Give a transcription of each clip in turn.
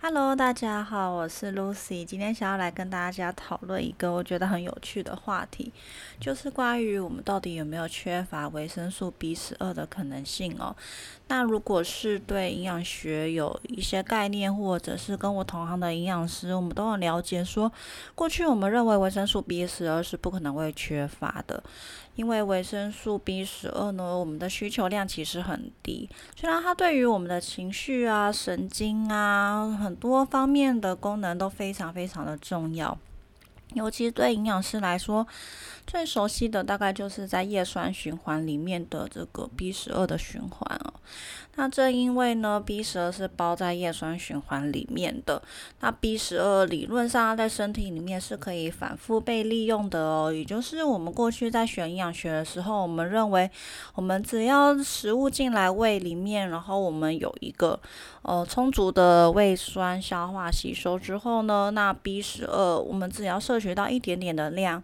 Hello，大家好，我是 Lucy。今天想要来跟大家讨论一个我觉得很有趣的话题，就是关于我们到底有没有缺乏维生素 B 十二的可能性哦。那如果是对营养学有一些概念，或者是跟我同行的营养师，我们都很了解，说过去我们认为维生素 B 十二是不可能会缺乏的，因为维生素 B 十二呢，我们的需求量其实很低，虽然它对于我们的情绪啊、神经啊很多方面的功能都非常非常的重要。尤其对营养师来说，最熟悉的大概就是在叶酸循环里面的这个 B 十二的循环哦。那正因为呢，B 十二是包在叶酸循环里面的，那 B 十二理论上在身体里面是可以反复被利用的哦。也就是我们过去在学营养学的时候，我们认为我们只要食物进来胃里面，然后我们有一个呃充足的胃酸消化吸收之后呢，那 B 十二我们只要摄取到一点点的量，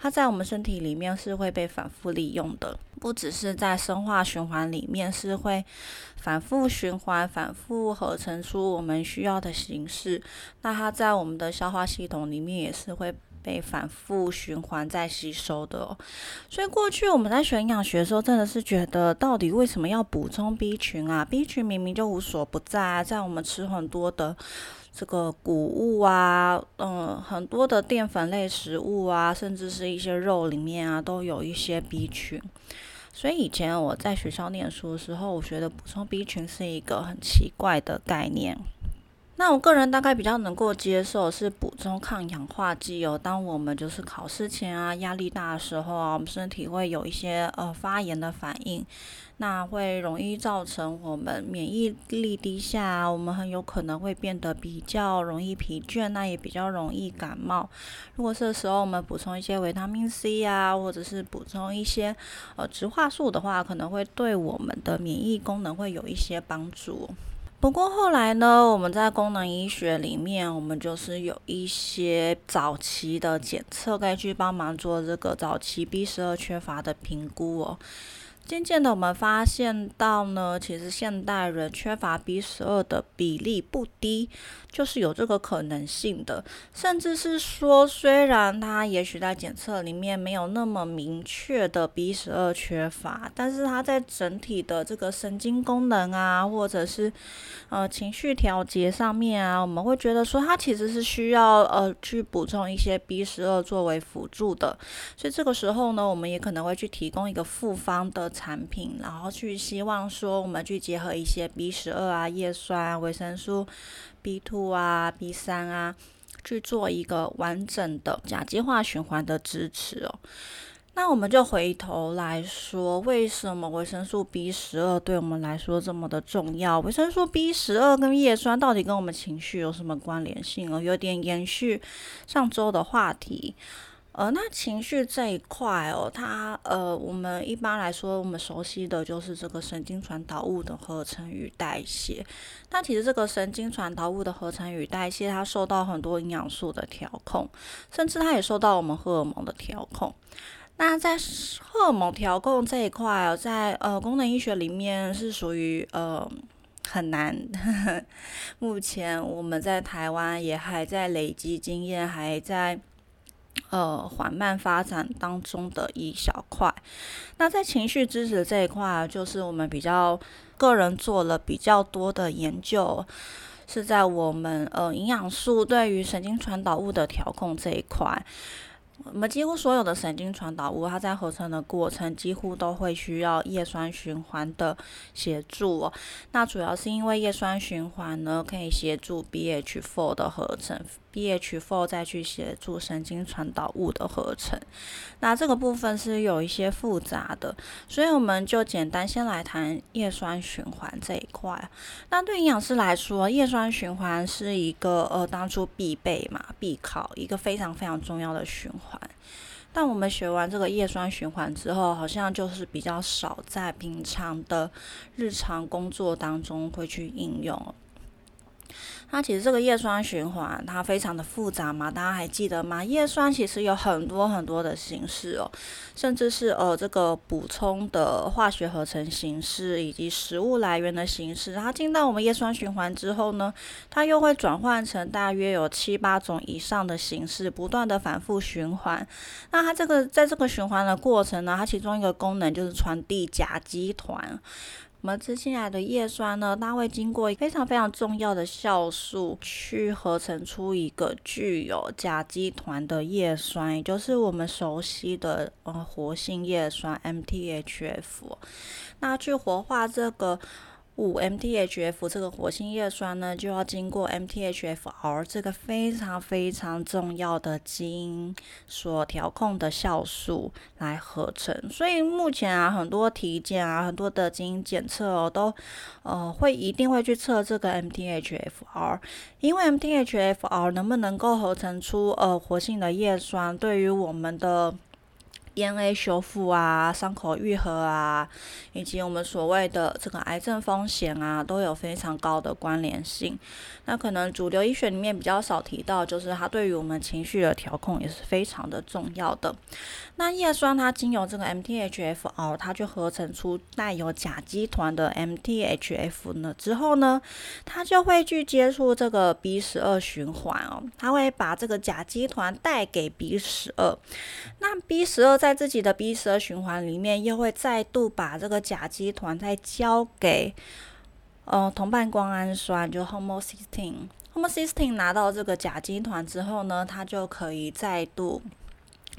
它在我们身体里面是会被反复利用的。不只是在生化循环里面是会反复循环、反复合成出我们需要的形式，那它在我们的消化系统里面也是会被反复循环再吸收的哦。所以过去我们在学营养学的时候，真的是觉得到底为什么要补充 B 群啊？B 群明明就无所不在啊，在我们吃很多的。这个谷物啊，嗯，很多的淀粉类食物啊，甚至是一些肉里面啊，都有一些 B 群。所以以前我在学校念书的时候，我觉得补充 B 群是一个很奇怪的概念。那我个人大概比较能够接受是补充抗氧化剂哦。当我们就是考试前啊，压力大的时候啊，我们身体会有一些呃发炎的反应，那会容易造成我们免疫力低下，我们很有可能会变得比较容易疲倦，那也比较容易感冒。如果这时候我们补充一些维他命 C 啊，或者是补充一些呃植化素的话，可能会对我们的免疫功能会有一些帮助。不过后来呢，我们在功能医学里面，我们就是有一些早期的检测，该去帮忙做这个早期 B 十二缺乏的评估哦。渐渐的，我们发现到呢，其实现代人缺乏 B 十二的比例不低，就是有这个可能性的。甚至是说，虽然它也许在检测里面没有那么明确的 B 十二缺乏，但是它在整体的这个神经功能啊，或者是呃情绪调节上面啊，我们会觉得说它其实是需要呃去补充一些 B 十二作为辅助的。所以这个时候呢，我们也可能会去提供一个复方的。产品，然后去希望说，我们去结合一些 B 十二啊、叶酸、维生素 B two 啊、B 三啊，去做一个完整的甲基化循环的支持哦。那我们就回头来说，为什么维生素 B 十二对我们来说这么的重要？维生素 B 十二跟叶酸到底跟我们情绪有什么关联性哦？有点延续上周的话题。呃，那情绪这一块哦，它呃，我们一般来说，我们熟悉的就是这个神经传导物的合成与代谢。但其实这个神经传导物的合成与代谢，它受到很多营养素的调控，甚至它也受到我们荷尔蒙的调控。那在荷尔蒙调控这一块哦，在呃功能医学里面是属于呃很难。目前我们在台湾也还在累积经验，还在。呃，缓慢发展当中的一小块。那在情绪支持这一块，就是我们比较个人做了比较多的研究，是在我们呃营养素对于神经传导物的调控这一块。我们几乎所有的神经传导物，它在合成的过程几乎都会需要叶酸循环的协助。那主要是因为叶酸循环呢，可以协助 BH4 的合成。BH4 再去协助神经传导物的合成，那这个部分是有一些复杂的，所以我们就简单先来谈叶酸循环这一块。那对营养师来说，叶酸循环是一个呃当初必备嘛，必考一个非常非常重要的循环。但我们学完这个叶酸循环之后，好像就是比较少在平常的日常工作当中会去应用。那其实这个叶酸循环它非常的复杂嘛，大家还记得吗？叶酸其实有很多很多的形式哦，甚至是呃这个补充的化学合成形式以及食物来源的形式。它进到我们叶酸循环之后呢，它又会转换成大约有七八种以上的形式，不断的反复循环。那它这个在这个循环的过程呢，它其中一个功能就是传递甲基团。我们吃进来的叶酸呢，它会经过非常非常重要的酵素去合成出一个具有甲基团的叶酸，也就是我们熟悉的呃活性叶酸 MTHF。那去活化这个。五 MTHF 这个活性叶酸呢，就要经过 MTHFR 这个非常非常重要的基因所调控的酵素来合成。所以目前啊，很多体检啊，很多的基因检测哦，都呃会一定会去测这个 MTHFR，因为 MTHFR 能不能够合成出呃活性的叶酸，对于我们的 DNA 修复啊，伤口愈合啊，以及我们所谓的这个癌症风险啊，都有非常高的关联性。那可能主流医学里面比较少提到，就是它对于我们情绪的调控也是非常的重要的。那叶酸它经由这个 MTHFR，它就合成出带有甲基团的 MTHF 呢，之后呢，它就会去接触这个 B 十二循环哦，它会把这个甲基团带给 B 十二。那 B 十二在在自己的 B 十二循环里面，又会再度把这个甲基团再交给呃同伴胱氨酸，就 homocysteine。homocysteine 拿到这个甲基团之后呢，它就可以再度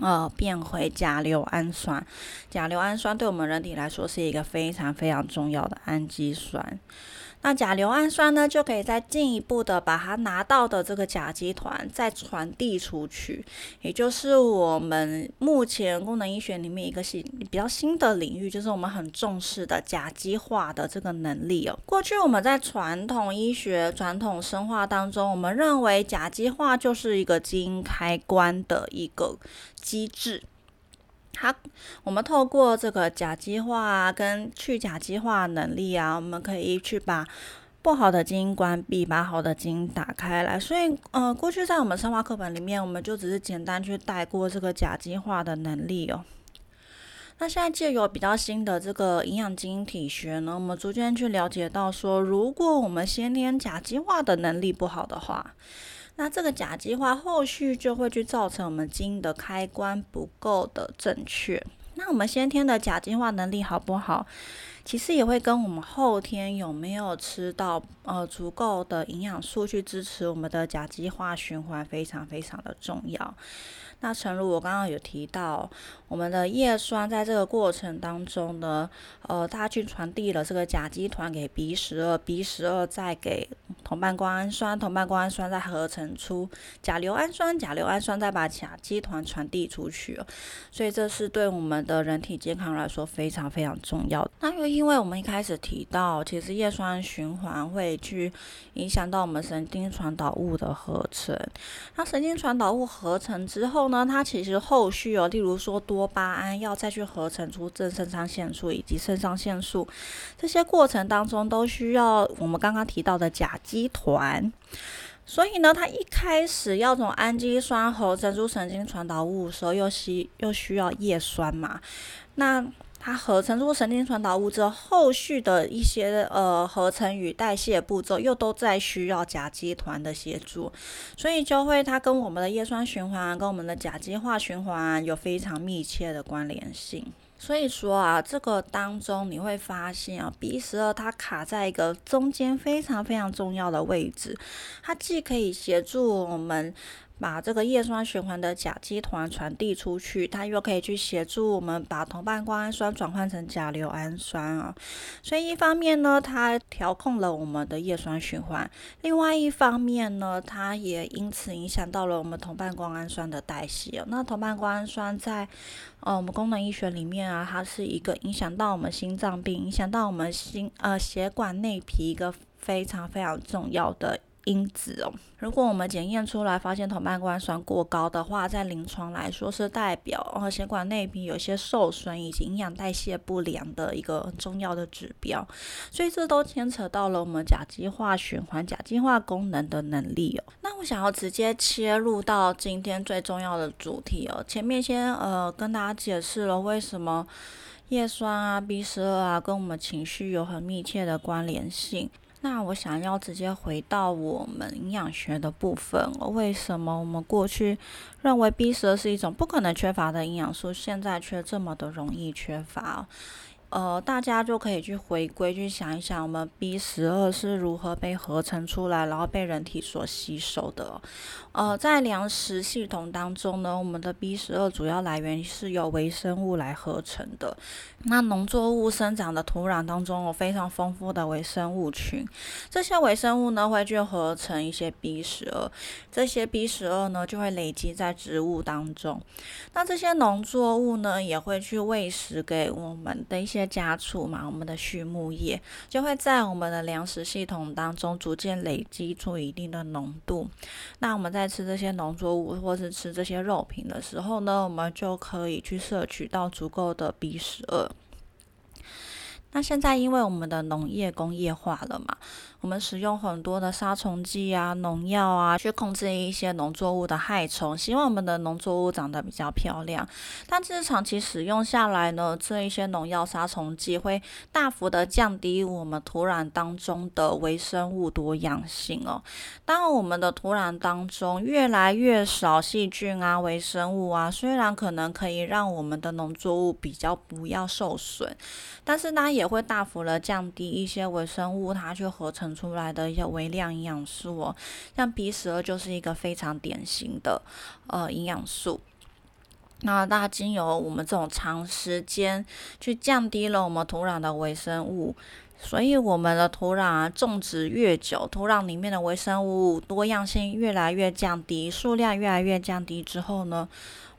呃变回甲硫氨酸。甲硫氨酸对我们人体来说是一个非常非常重要的氨基酸。那甲硫氨酸呢，就可以再进一步的把它拿到的这个甲基团再传递出去，也就是我们目前功能医学里面一个新比较新的领域，就是我们很重视的甲基化的这个能力哦。过去我们在传统医学、传统生化当中，我们认为甲基化就是一个基因开关的一个机制。它，我们透过这个甲基化跟去甲基化能力啊，我们可以去把不好的基因关闭，把好的基因打开来。所以，呃，过去在我们生化课本里面，我们就只是简单去带过这个甲基化的能力哦。那现在借由比较新的这个营养基因体学呢，我们逐渐去了解到说，如果我们先天甲基化的能力不好的话，那这个甲基化后续就会去造成我们基因的开关不够的正确。那我们先天的甲基化能力好不好，其实也会跟我们后天有没有吃到呃足够的营养素去支持我们的甲基化循环非常非常的重要。那陈如我刚刚有提到，我们的叶酸在这个过程当中呢，呃，它去传递了这个甲基团给 B 十二，B 十二再给同伴胱氨酸，同伴胱氨酸再合成出甲硫氨酸，甲硫氨酸再把甲基团传递出去，所以这是对我们的人体健康来说非常非常重要的。那又因为我们一开始提到，其实叶酸循环会去影响到我们神经传导物的合成，那神经传导物合成之后。呢，它其实后续哦，例如说多多巴胺要再去合成出正肾上腺素以及肾上腺素，这些过程当中都需要我们刚刚提到的甲基团。所以呢，它一开始要从氨基酸合成出神经传导物的时候，又需又需要叶酸嘛？那它合成出神经传导物之后，后续的一些呃合成与代谢步骤又都在需要甲基团的协助，所以就会它跟我们的叶酸循环、跟我们的甲基化循环有非常密切的关联性。所以说啊，这个当中你会发现啊，B 十二它卡在一个中间非常非常重要的位置，它既可以协助我们。把这个叶酸循环的甲基团传递出去，它又可以去协助我们把同伴胱氨酸转换成甲硫氨酸啊。所以一方面呢，它调控了我们的叶酸循环；另外一方面呢，它也因此影响到了我们同伴胱氨酸的代谢。那同伴胱氨酸在呃我们功能医学里面啊，它是一个影响到我们心脏病、影响到我们心呃血管内皮一个非常非常重要的。因子哦。如果我们检验出来发现同半胱酸过高的话，在临床来说是代表哦血管内壁有些受损以及营养代谢不良的一个重要的指标。所以这都牵扯到了我们甲基化循环、甲基化功能的能力哦。那我想要直接切入到今天最重要的主题哦。前面先呃跟大家解释了为什么叶酸啊、B 十二啊跟我们情绪有很密切的关联性。那我想要直接回到我们营养学的部分，为什么我们过去认为 B 十二是一种不可能缺乏的营养素，现在却这么的容易缺乏？呃，大家就可以去回归去想一想，我们 B 十二是如何被合成出来，然后被人体所吸收的。呃，在粮食系统当中呢，我们的 B 十二主要来源是由微生物来合成的。那农作物生长的土壤当中有非常丰富的微生物群，这些微生物呢会去合成一些 B 十二，这些 B 十二呢就会累积在植物当中。那这些农作物呢也会去喂食给我们的一些。些家畜嘛，我们的畜牧业就会在我们的粮食系统当中逐渐累积出一定的浓度。那我们在吃这些农作物或是吃这些肉品的时候呢，我们就可以去摄取到足够的 B 十二。那现在因为我们的农业工业化了嘛。我们使用很多的杀虫剂啊、农药啊，去控制一些农作物的害虫，希望我们的农作物长得比较漂亮。但是长期使用下来呢，这一些农药、杀虫剂会大幅的降低我们土壤当中的微生物多样性哦。当我们的土壤当中越来越少细菌啊、微生物啊，虽然可能可以让我们的农作物比较不要受损，但是呢，也会大幅的降低一些微生物它去合成。出来的一些微量营养素哦，像 B 十二就是一个非常典型的呃营养素。那大经由我们这种长时间去降低了我们土壤的微生物，所以我们的土壤啊种植越久，土壤里面的微生物多样性越来越降低，数量越来越降低之后呢？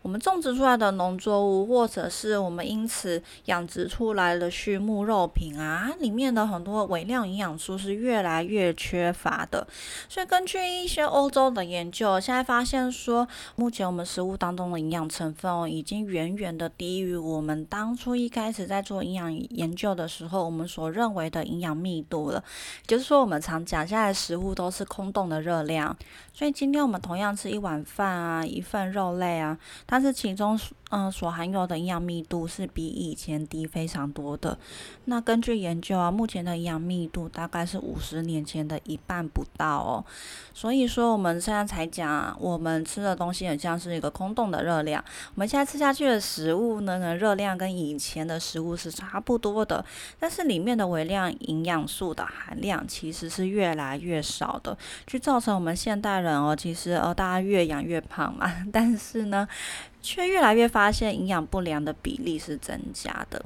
我们种植出来的农作物，或者是我们因此养殖出来的畜牧肉品啊，里面的很多微量营养素是越来越缺乏的。所以根据一些欧洲的研究，现在发现说，目前我们食物当中的营养成分哦，已经远远的低于我们当初一开始在做营养研究的时候，我们所认为的营养密度了。就是说，我们常讲现在食物都是空洞的热量。所以今天我们同样吃一碗饭啊，一份肉类啊。但是其中，嗯，所含有的营养密度是比以前低非常多的。那根据研究啊，目前的营养密度大概是五十年前的一半不到哦。所以说我们现在才讲，我们吃的东西很像是一个空洞的热量。我们现在吃下去的食物呢，热量跟以前的食物是差不多的，但是里面的微量营养素的含量其实是越来越少的，就造成我们现代人哦，其实呃大家越养越胖嘛，但是呢。却越来越发现营养不良的比例是增加的。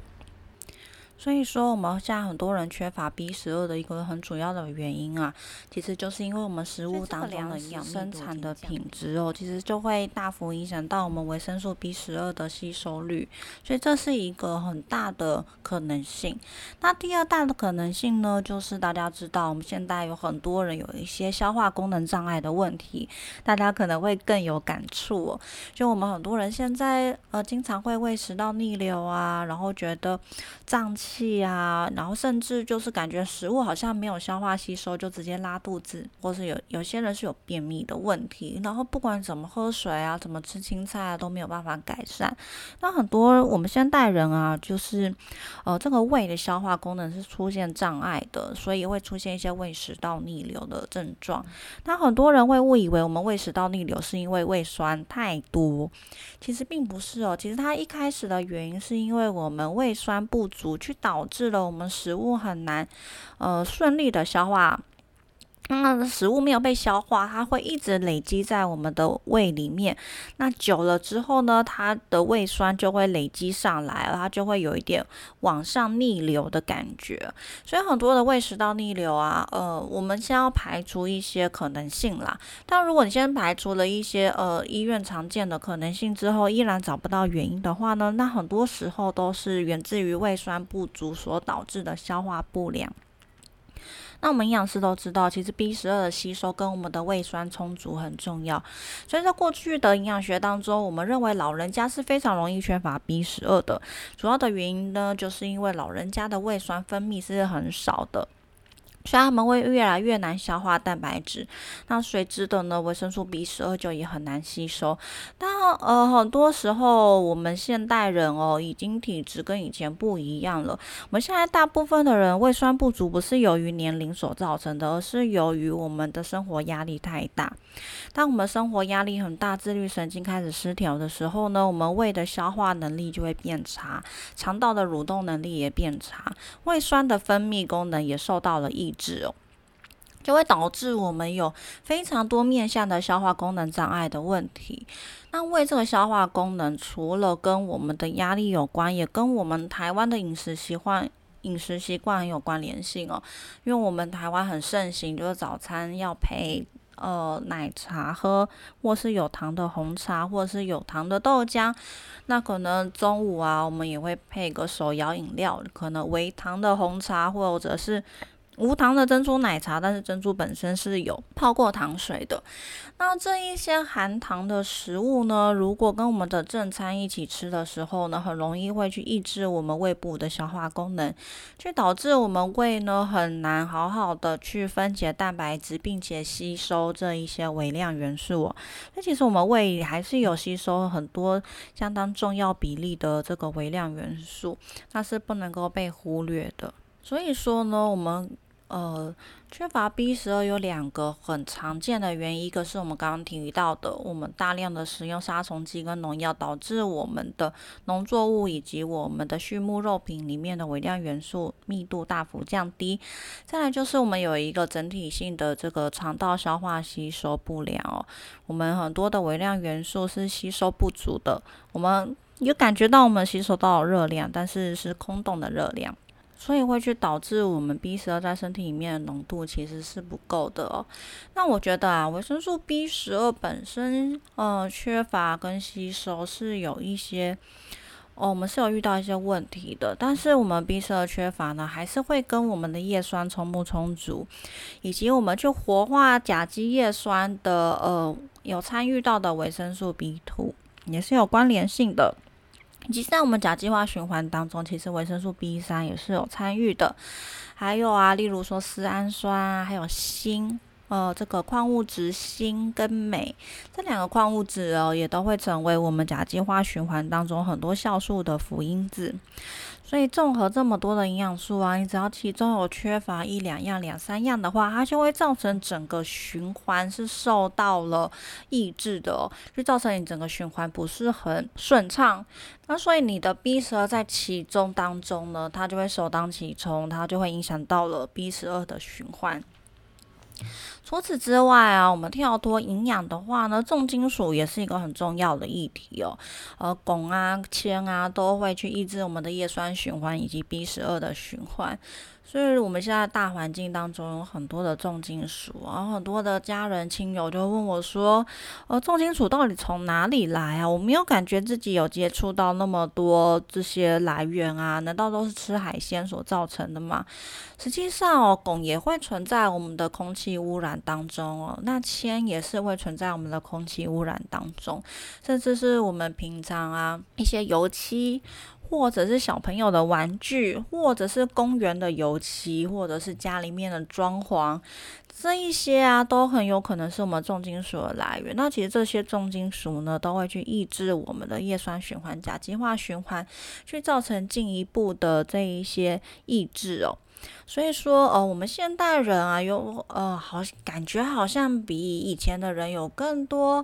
所以说，我们现在很多人缺乏 B 十二的一个很主要的原因啊，其实就是因为我们食物当中的营养生产的品质哦，其实就会大幅影响到我们维生素 B 十二的吸收率。所以这是一个很大的可能性。那第二大的可能性呢，就是大家知道，我们现在有很多人有一些消化功能障碍的问题，大家可能会更有感触哦。就我们很多人现在呃，经常会胃食道逆流啊，然后觉得胀气。气啊，然后甚至就是感觉食物好像没有消化吸收，就直接拉肚子，或是有有些人是有便秘的问题，然后不管怎么喝水啊，怎么吃青菜啊，都没有办法改善。那很多我们现代人啊，就是呃这个胃的消化功能是出现障碍的，所以会出现一些胃食道逆流的症状。那很多人会误以为我们胃食道逆流是因为胃酸太多，其实并不是哦，其实它一开始的原因是因为我们胃酸不足去。导致了我们食物很难，呃，顺利的消化。那食物没有被消化，它会一直累积在我们的胃里面。那久了之后呢，它的胃酸就会累积上来，它就会有一点往上逆流的感觉。所以很多的胃食道逆流啊，呃，我们先要排除一些可能性啦。但如果你先排除了一些呃医院常见的可能性之后，依然找不到原因的话呢，那很多时候都是源自于胃酸不足所导致的消化不良。那我们营养师都知道，其实 B 十二的吸收跟我们的胃酸充足很重要。所以在过去的营养学当中，我们认为老人家是非常容易缺乏 B 十二的。主要的原因呢，就是因为老人家的胃酸分泌是很少的。所以他们会越来越难消化蛋白质，那随之的呢，维生素 B 十二就也很难吸收。但呃，很多时候我们现代人哦，已经体质跟以前不一样了。我们现在大部分的人胃酸不足，不是由于年龄所造成的，而是由于我们的生活压力太大。当我们生活压力很大，自律神经开始失调的时候呢，我们胃的消化能力就会变差，肠道的蠕动能力也变差，胃酸的分泌功能也受到了抑。质哦，就会导致我们有非常多面向的消化功能障碍的问题。那胃这个消化功能，除了跟我们的压力有关，也跟我们台湾的饮食习惯、饮食习惯很有关联性哦。因为我们台湾很盛行，就是早餐要配呃奶茶喝，或是有糖的红茶，或者是有糖的豆浆。那可能中午啊，我们也会配个手摇饮料，可能微糖的红茶，或者是。无糖的珍珠奶茶，但是珍珠本身是有泡过糖水的。那这一些含糖的食物呢，如果跟我们的正餐一起吃的时候呢，很容易会去抑制我们胃部的消化功能，去导致我们胃呢很难好好的去分解蛋白质，并且吸收这一些微量元素。那其实我们胃还是有吸收很多相当重要比例的这个微量元素，那是不能够被忽略的。所以说呢，我们。呃，缺乏 B 十二有两个很常见的原因，一个是我们刚刚提到的，我们大量的使用杀虫剂跟农药，导致我们的农作物以及我们的畜牧肉品里面的微量元素密度大幅降低。再来就是我们有一个整体性的这个肠道消化吸收不良哦，我们很多的微量元素是吸收不足的，我们有感觉到我们吸收到热量，但是是空洞的热量。所以会去导致我们 B 十二在身体里面的浓度其实是不够的哦。那我觉得啊，维生素 B 十二本身呃缺乏跟吸收是有一些哦，我们是有遇到一些问题的。但是我们 B 十二缺乏呢，还是会跟我们的叶酸充不充足，以及我们去活化甲基叶酸的呃有参与到的维生素 B two 也是有关联性的。其实，在我们甲基化循环当中，其实维生素 B 三也是有参与的。还有啊，例如说丝氨酸啊，还有锌，呃，这个矿物质锌跟镁这两个矿物质哦，也都会成为我们甲基化循环当中很多酵素的辅因子。所以综合这么多的营养素啊，你只要其中有缺乏一两样、两三样的话，它就会造成整个循环是受到了抑制的，就造成你整个循环不是很顺畅。那所以你的 B 十二在其中当中呢，它就会首当其冲，它就会影响到了 B 十二的循环。除此之外啊，我们跳脱营养的话呢，重金属也是一个很重要的议题哦。呃，汞啊、铅啊都会去抑制我们的叶酸循环以及 B 十二的循环。所以，我们现在大环境当中有很多的重金属，然后很多的家人亲友就问我说：“呃，重金属到底从哪里来啊？我没有感觉自己有接触到那么多这些来源啊，难道都是吃海鲜所造成的吗？”实际上哦，汞也会存在我们的空气污染当中哦，那铅也是会存在我们的空气污染当中，甚至是我们平常啊一些油漆。或者是小朋友的玩具，或者是公园的油漆，或者是家里面的装潢，这一些啊，都很有可能是我们重金属的来源。那其实这些重金属呢，都会去抑制我们的叶酸循环、甲基化循环，去造成进一步的这一些抑制哦。所以说，呃，我们现代人啊，有呃，好感觉好像比以前的人有更多。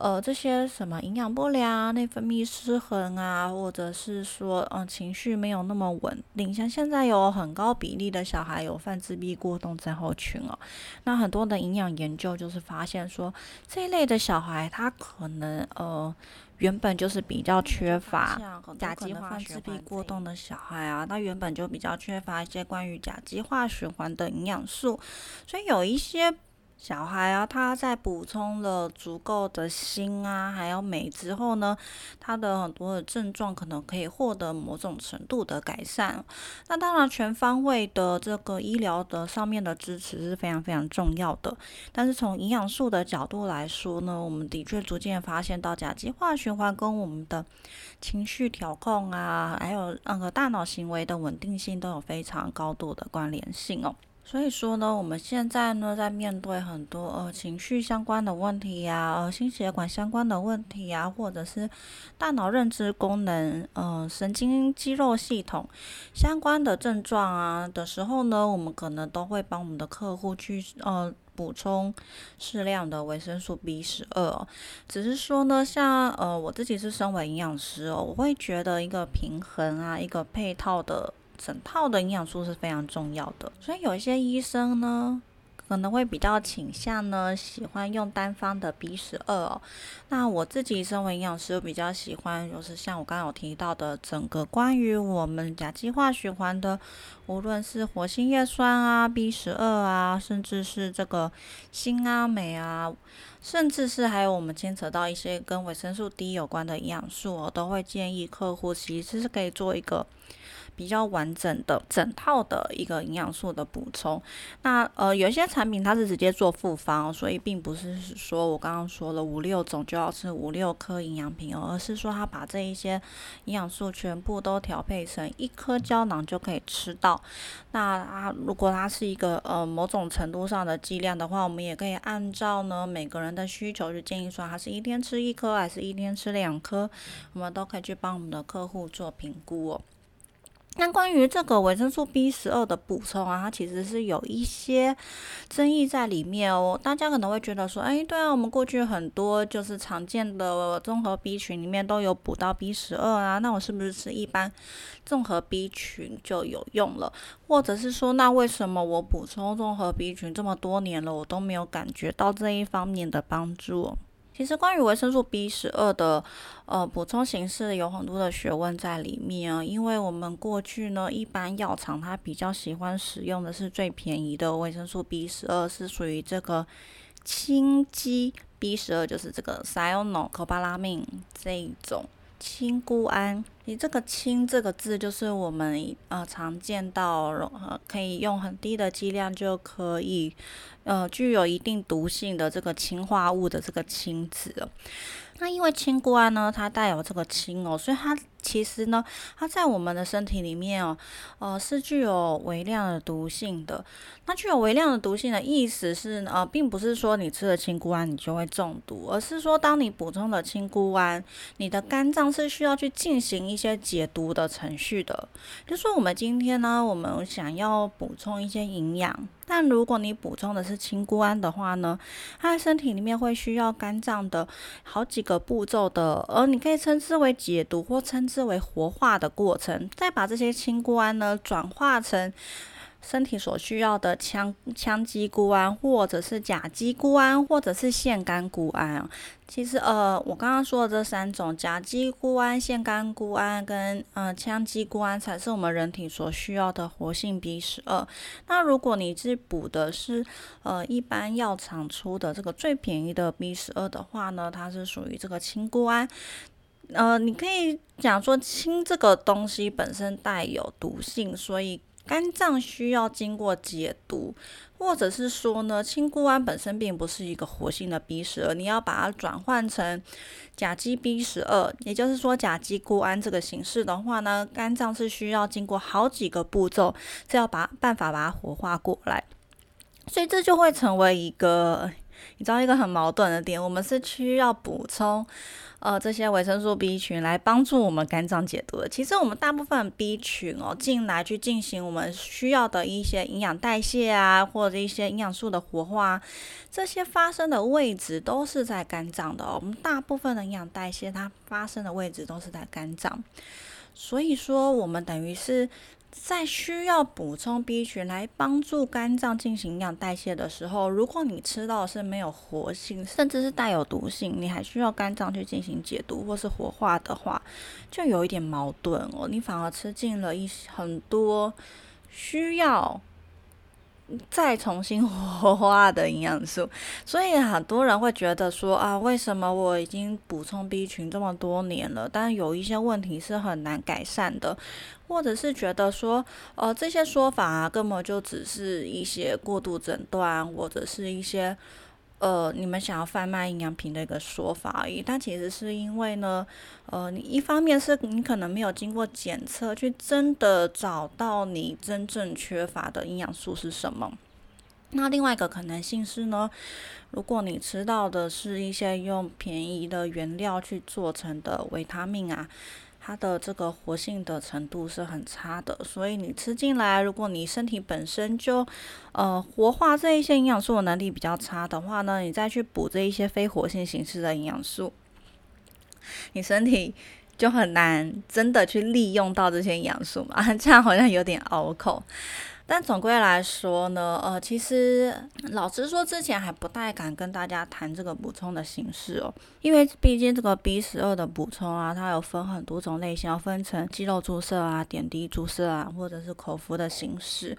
呃，这些什么营养不良、内分泌失衡啊，或者是说，嗯，情绪没有那么稳定，像现在有很高比例的小孩有犯自闭过动症候群哦。那很多的营养研究就是发现说，这一类的小孩他可能呃原本就是比较缺乏甲基化自闭过动的小孩啊，他原本就比较缺乏一些关于甲基化循环的营养素，所以有一些。小孩啊，他在补充了足够的锌啊，还有镁之后呢，他的很多的症状可能可以获得某种程度的改善。那当然，全方位的这个医疗的上面的支持是非常非常重要的。但是从营养素的角度来说呢，我们的确逐渐发现到甲基化循环跟我们的情绪调控啊，还有那个大脑行为的稳定性都有非常高度的关联性哦。所以说呢，我们现在呢，在面对很多呃情绪相关的问题呀，呃心血管相关的问题呀，或者是大脑认知功能、呃神经肌肉系统相关的症状啊的时候呢，我们可能都会帮我们的客户去呃补充适量的维生素 B 十二。只是说呢，像呃我自己是身为营养师哦，我会觉得一个平衡啊，一个配套的。整套的营养素是非常重要的，所以有一些医生呢，可能会比较倾向呢，喜欢用单方的 B 十二哦。那我自己身为营养师，比较喜欢就是像我刚刚有提到的，整个关于我们甲基化循环的，无论是活性叶酸啊、B 十二啊，甚至是这个锌啊、镁啊，甚至是还有我们牵扯到一些跟维生素 D 有关的营养素哦，都会建议客户其实是可以做一个。比较完整的整套的一个营养素的补充，那呃有些产品它是直接做复方，所以并不是说我刚刚说了五六种就要吃五六颗营养品哦，而是说它把这一些营养素全部都调配成一颗胶囊就可以吃到。那啊如果它是一个呃某种程度上的剂量的话，我们也可以按照呢每个人的需求去建议说，它是一天吃一颗还是一天吃两颗，我们都可以去帮我们的客户做评估哦。那关于这个维生素 B 十二的补充啊，它其实是有一些争议在里面哦。大家可能会觉得说，哎，对啊，我们过去很多就是常见的综合 B 群里面都有补到 B 十二啊，那我是不是吃一般综合 B 群就有用了？或者是说，那为什么我补充综合 B 群这么多年了，我都没有感觉到这一方面的帮助？其实关于维生素 B 十二的呃补充形式有很多的学问在里面啊，因为我们过去呢，一般药厂它比较喜欢使用的是最便宜的维生素 B 十二，是属于这个氢基 B 十二，就是这个 cyanocobalamin 这一种。氢钴胺，你这个“氢”这个字就是我们呃常见到呃可以用很低的剂量就可以呃具有一定毒性的这个氰化物的这个“氢”字。那因为氢钴胺呢，它带有这个氢哦，所以它。其实呢，它在我们的身体里面哦，呃，是具有微量的毒性的。那具有微量的毒性的意思是，呃，并不是说你吃了青菇胺你就会中毒，而是说当你补充了青菇胺，你的肝脏是需要去进行一些解毒的程序的。就说我们今天呢，我们想要补充一些营养，但如果你补充的是青菇胺的话呢，它在身体里面会需要肝脏的好几个步骤的，而你可以称之为解毒或称。之为活化的过程，再把这些氢钴胺呢转化成身体所需要的羟羟基钴胺，或者是甲基钴胺，或者是腺苷钴胺。其实呃，我刚刚说的这三种甲基钴胺、腺苷钴胺跟呃羟基钴胺，才是我们人体所需要的活性 B 十二。那如果你是补的是呃一般药厂出的这个最便宜的 B 十二的话呢，它是属于这个氢钴胺。呃，你可以讲说氢这个东西本身带有毒性，所以肝脏需要经过解毒，或者是说呢，氢钴胺本身并不是一个活性的 B 十二，你要把它转换成甲基 B 十二，也就是说甲基钴胺这个形式的话呢，肝脏是需要经过好几个步骤，是要把办法把它活化过来，所以这就会成为一个。你知道一个很矛盾的点，我们是需要补充呃这些维生素 B 群来帮助我们肝脏解毒的。其实我们大部分 B 群哦进来去进行我们需要的一些营养代谢啊，或者一些营养素的活化，这些发生的位置都是在肝脏的。我们大部分的营养代谢它发生的位置都是在肝脏，所以说我们等于是。在需要补充 B 群来帮助肝脏进行营养代谢的时候，如果你吃到是没有活性，甚至是带有毒性，你还需要肝脏去进行解毒或是活化的话，就有一点矛盾哦。你反而吃进了一很多需要再重新活化的营养素。所以很多人会觉得说啊，为什么我已经补充 B 群这么多年了，但有一些问题是很难改善的，或者是觉得说，呃，这些说法啊，根本就只是一些过度诊断，或者是一些。呃，你们想要贩卖营养品的一个说法而已，但其实是因为呢，呃，你一方面是你可能没有经过检测，去真的找到你真正缺乏的营养素是什么。那另外一个可能性是呢，如果你吃到的是一些用便宜的原料去做成的维他命啊。它的这个活性的程度是很差的，所以你吃进来，如果你身体本身就呃活化这一些营养素的能力比较差的话呢，你再去补这一些非活性形式的营养素，你身体就很难真的去利用到这些营养素嘛，这样好像有点拗口。但总归来说呢，呃，其实老实说，之前还不太敢跟大家谈这个补充的形式哦，因为毕竟这个 B 十二的补充啊，它有分很多种类型，要分成肌肉注射啊、点滴注射啊，或者是口服的形式。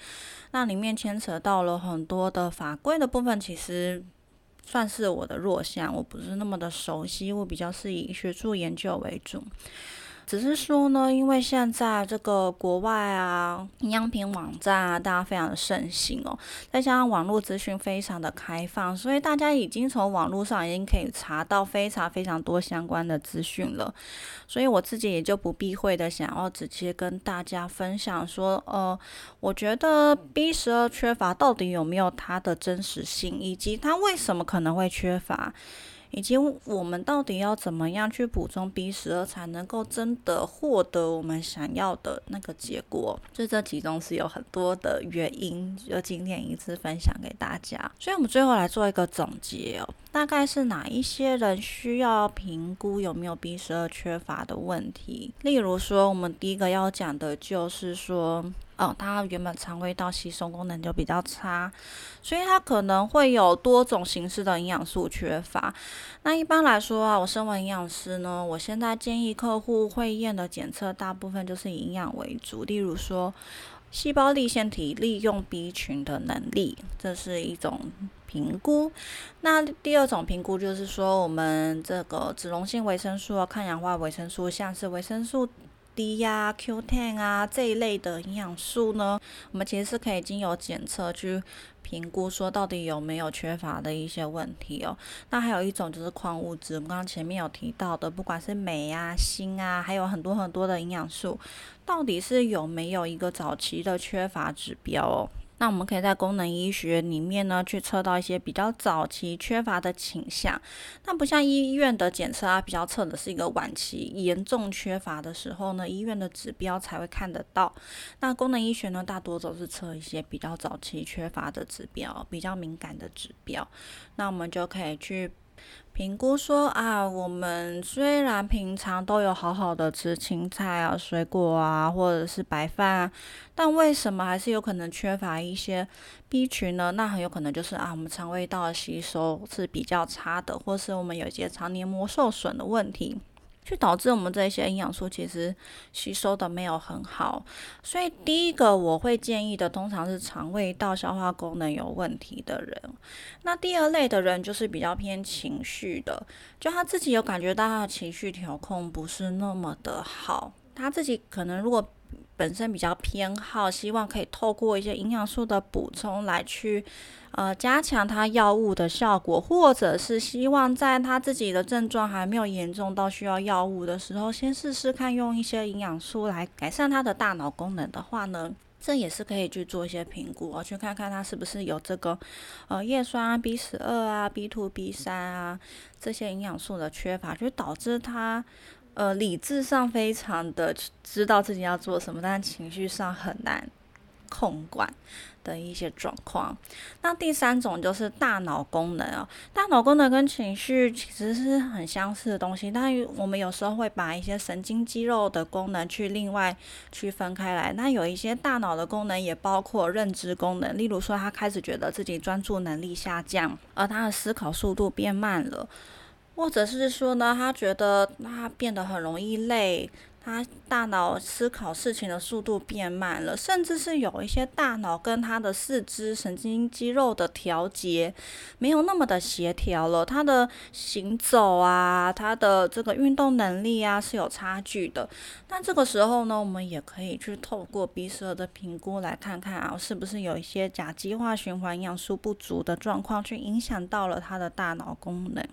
那里面牵扯到了很多的法规的部分，其实算是我的弱项，我不是那么的熟悉，我比较是以学术研究为主。只是说呢，因为现在这个国外啊，营养品网站啊，大家非常的盛行哦，再加上网络资讯非常的开放，所以大家已经从网络上已经可以查到非常非常多相关的资讯了。所以我自己也就不避讳的想要直接跟大家分享说，呃，我觉得 B 十二缺乏到底有没有它的真实性，以及它为什么可能会缺乏。以及我们到底要怎么样去补充 B 十二，才能够真的获得我们想要的那个结果？就这其中是有很多的原因，就今天一次分享给大家。所以我们最后来做一个总结哦，大概是哪一些人需要评估有没有 B 十二缺乏的问题？例如说，我们第一个要讲的就是说。哦，它原本肠胃道吸收功能就比较差，所以它可能会有多种形式的营养素缺乏。那一般来说啊，我身为营养师呢，我现在建议客户会验的检测大部分就是以营养为主，例如说细胞立腺体利用 B 群的能力，这是一种评估。那第二种评估就是说，我们这个脂溶性维生素啊、抗氧化维生素，像是维生素。D 呀、Q10 啊这一类的营养素呢，我们其实是可以经由检测去评估，说到底有没有缺乏的一些问题哦。那还有一种就是矿物质，我们刚刚前面有提到的，不管是镁啊、锌啊，还有很多很多的营养素，到底是有没有一个早期的缺乏指标哦？那我们可以在功能医学里面呢，去测到一些比较早期缺乏的倾向。那不像医院的检测啊，比较测的是一个晚期严重缺乏的时候呢，医院的指标才会看得到。那功能医学呢，大多都是测一些比较早期缺乏的指标，比较敏感的指标。那我们就可以去。评估说啊，我们虽然平常都有好好的吃青菜啊、水果啊，或者是白饭啊，但为什么还是有可能缺乏一些 B 群呢？那很有可能就是啊，我们肠胃道的吸收是比较差的，或是我们有一些肠黏膜受损的问题。就导致我们这些营养素其实吸收的没有很好，所以第一个我会建议的通常是肠胃道消化功能有问题的人。那第二类的人就是比较偏情绪的，就他自己有感觉到他的情绪调控不是那么的好，他自己可能如果。本身比较偏好，希望可以透过一些营养素的补充来去，呃，加强他药物的效果，或者是希望在他自己的症状还没有严重到需要药物的时候，先试试看用一些营养素来改善他的大脑功能的话呢，这也是可以去做一些评估，哦，去看看他是不是有这个，呃，叶酸 B 十二啊、B two、B 三啊这些营养素的缺乏，就导致他。呃，理智上非常的知道自己要做什么，但情绪上很难控管的一些状况。那第三种就是大脑功能哦，大脑功能跟情绪其实是很相似的东西，但我们有时候会把一些神经肌肉的功能去另外区分开来。那有一些大脑的功能也包括认知功能，例如说他开始觉得自己专注能力下降，而他的思考速度变慢了。或者是说呢，他觉得他变得很容易累，他大脑思考事情的速度变慢了，甚至是有一些大脑跟他的四肢神经肌肉的调节没有那么的协调了，他的行走啊，他的这个运动能力啊是有差距的。那这个时候呢，我们也可以去透过鼻舌的评估来看看啊，是不是有一些甲基化循环营养素不足的状况，去影响到了他的大脑功能。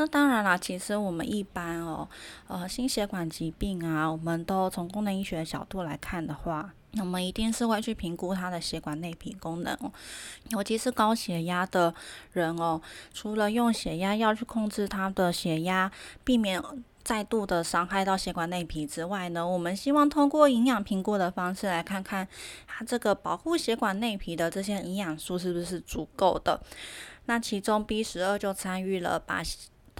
那当然啦，其实我们一般哦，呃，心血管疾病啊，我们都从功能医学的角度来看的话，我们一定是会去评估他的血管内皮功能哦。尤其是高血压的人哦，除了用血压药去控制他的血压，避免再度的伤害到血管内皮之外呢，我们希望通过营养评估的方式来看看他这个保护血管内皮的这些营养素是不是足够的。那其中 B 十二就参与了把。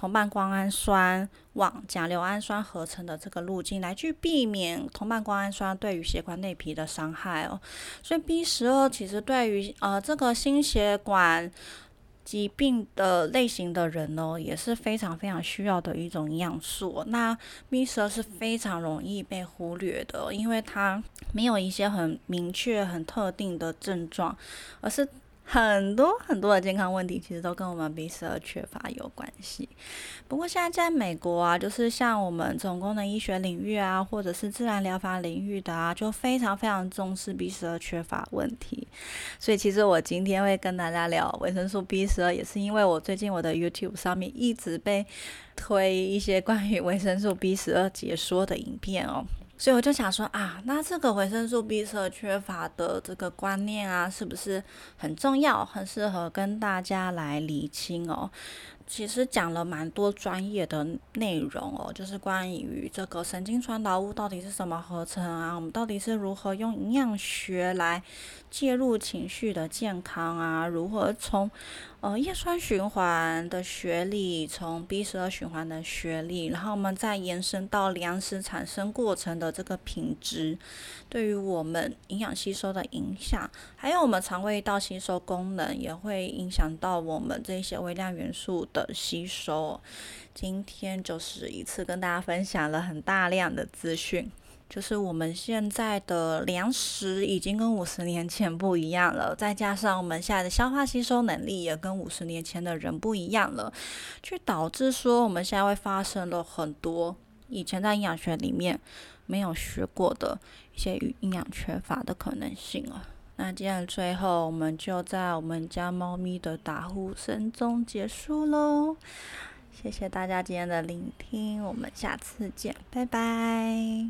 同半胱氨酸往甲硫氨酸合成的这个路径，来去避免同半胱氨酸对于血管内皮的伤害哦。所以 B 十二其实对于呃这个心血管疾病的类型的人呢，也是非常非常需要的一种营养素。那 B 十二是非常容易被忽略的，因为它没有一些很明确、很特定的症状，而是。很多很多的健康问题，其实都跟我们 B 十二缺乏有关系。不过现在在美国啊，就是像我们总功能医学领域啊，或者是自然疗法领域的啊，就非常非常重视 B 十二缺乏问题。所以其实我今天会跟大家聊维生素 B 十二，也是因为我最近我的 YouTube 上面一直被推一些关于维生素 B 十二解说的影片哦。所以我就想说啊，那这个维生素 B 十二缺乏的这个观念啊，是不是很重要，很适合跟大家来厘清哦？其实讲了蛮多专业的内容哦，就是关于这个神经传导物到底是什么合成啊，我们到底是如何用营养学来介入情绪的健康啊，如何从呃叶酸循环的学历，从 B 十二循环的学历，然后我们再延伸到粮食产生过程的这个品质，对于我们营养吸收的影响，还有我们肠胃道吸收功能，也会影响到我们这些微量元素的。吸收，今天就是一次跟大家分享了很大量的资讯，就是我们现在的粮食已经跟五十年前不一样了，再加上我们现在的消化吸收能力也跟五十年前的人不一样了，去导致说我们现在会发生了很多以前在营养学里面没有学过的一些营养缺乏的可能性啊。那今天最后，我们就在我们家猫咪的打呼声中结束喽。谢谢大家今天的聆听，我们下次见，拜拜。